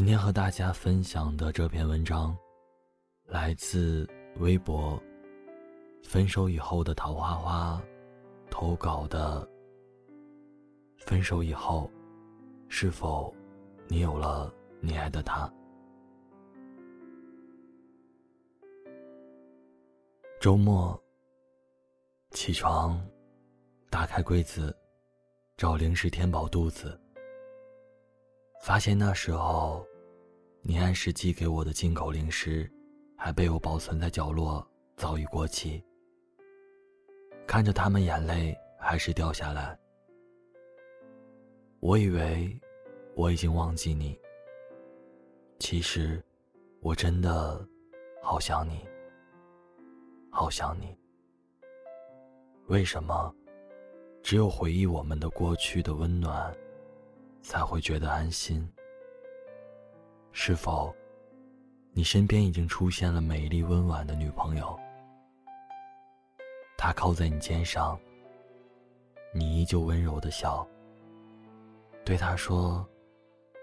今天和大家分享的这篇文章，来自微博“分手以后的桃花花”投稿的。分手以后，是否你有了你爱的他？周末起床，打开柜子，找零食填饱肚子。发现那时候，你按时寄给我的进口零食，还被我保存在角落，早已过期。看着他们，眼泪还是掉下来。我以为我已经忘记你，其实我真的好想你，好想你。为什么只有回忆我们的过去的温暖？才会觉得安心。是否，你身边已经出现了美丽温婉的女朋友？她靠在你肩上，你依旧温柔的笑，对她说：“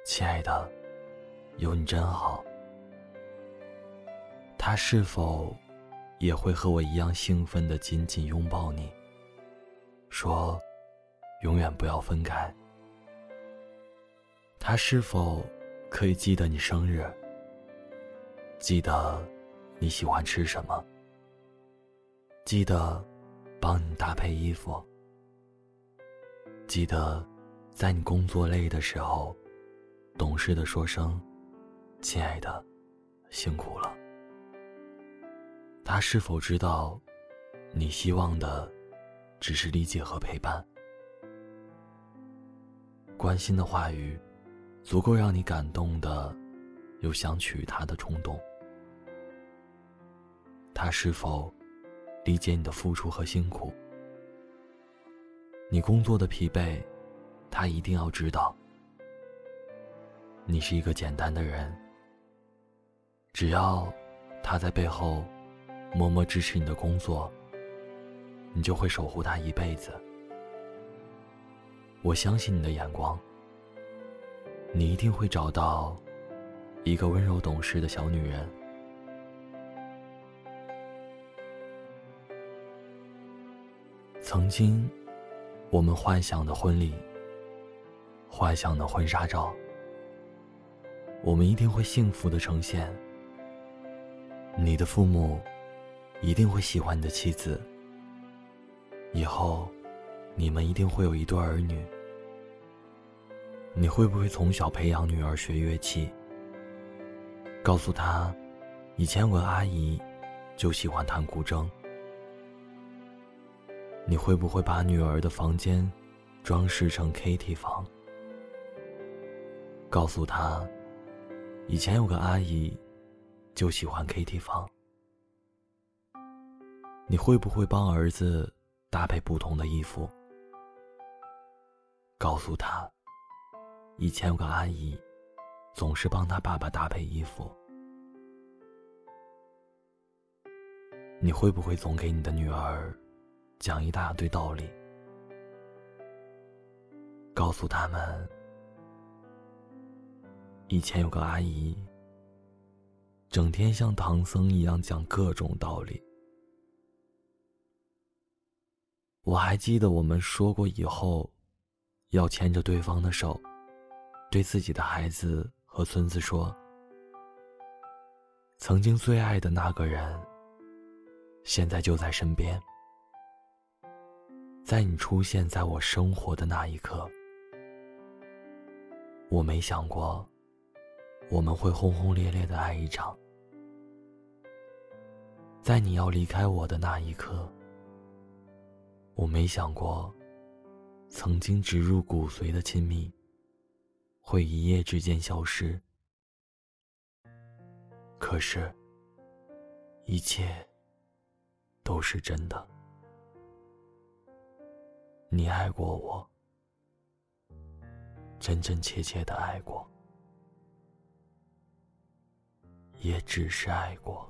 亲爱的，有你真好。”她是否也会和我一样兴奋的紧紧拥抱你，说：“永远不要分开。”他是否可以记得你生日？记得你喜欢吃什么？记得帮你搭配衣服？记得在你工作累的时候，懂事的说声“亲爱的，辛苦了”？他是否知道，你希望的只是理解和陪伴？关心的话语。足够让你感动的，有想娶她的冲动。他是否理解你的付出和辛苦？你工作的疲惫，他一定要知道。你是一个简单的人，只要他在背后默默支持你的工作，你就会守护他一辈子。我相信你的眼光。你一定会找到一个温柔懂事的小女人。曾经，我们幻想的婚礼，幻想的婚纱照，我们一定会幸福的呈现。你的父母一定会喜欢你的妻子，以后你们一定会有一对儿女。你会不会从小培养女儿学乐器？告诉她，以前有个阿姨就喜欢弹古筝。你会不会把女儿的房间装饰成 KT 房？告诉她，以前有个阿姨就喜欢 KT 房。你会不会帮儿子搭配不同的衣服？告诉他。以前有个阿姨，总是帮她爸爸搭配衣服。你会不会总给你的女儿讲一大堆道理，告诉他们，以前有个阿姨，整天像唐僧一样讲各种道理。我还记得我们说过，以后要牵着对方的手。对自己的孩子和孙子说：“曾经最爱的那个人，现在就在身边。在你出现在我生活的那一刻，我没想过我们会轰轰烈烈的爱一场。在你要离开我的那一刻，我没想过曾经植入骨髓的亲密。”会一夜之间消失，可是，一切都是真的。你爱过我，真真切切的爱过，也只是爱过。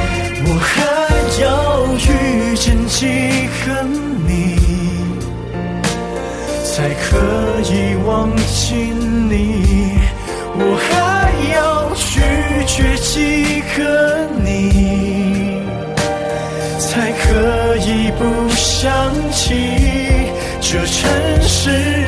我还要遇见几个你，才可以忘记你？我还要拒绝几个你，才可以不想起这城市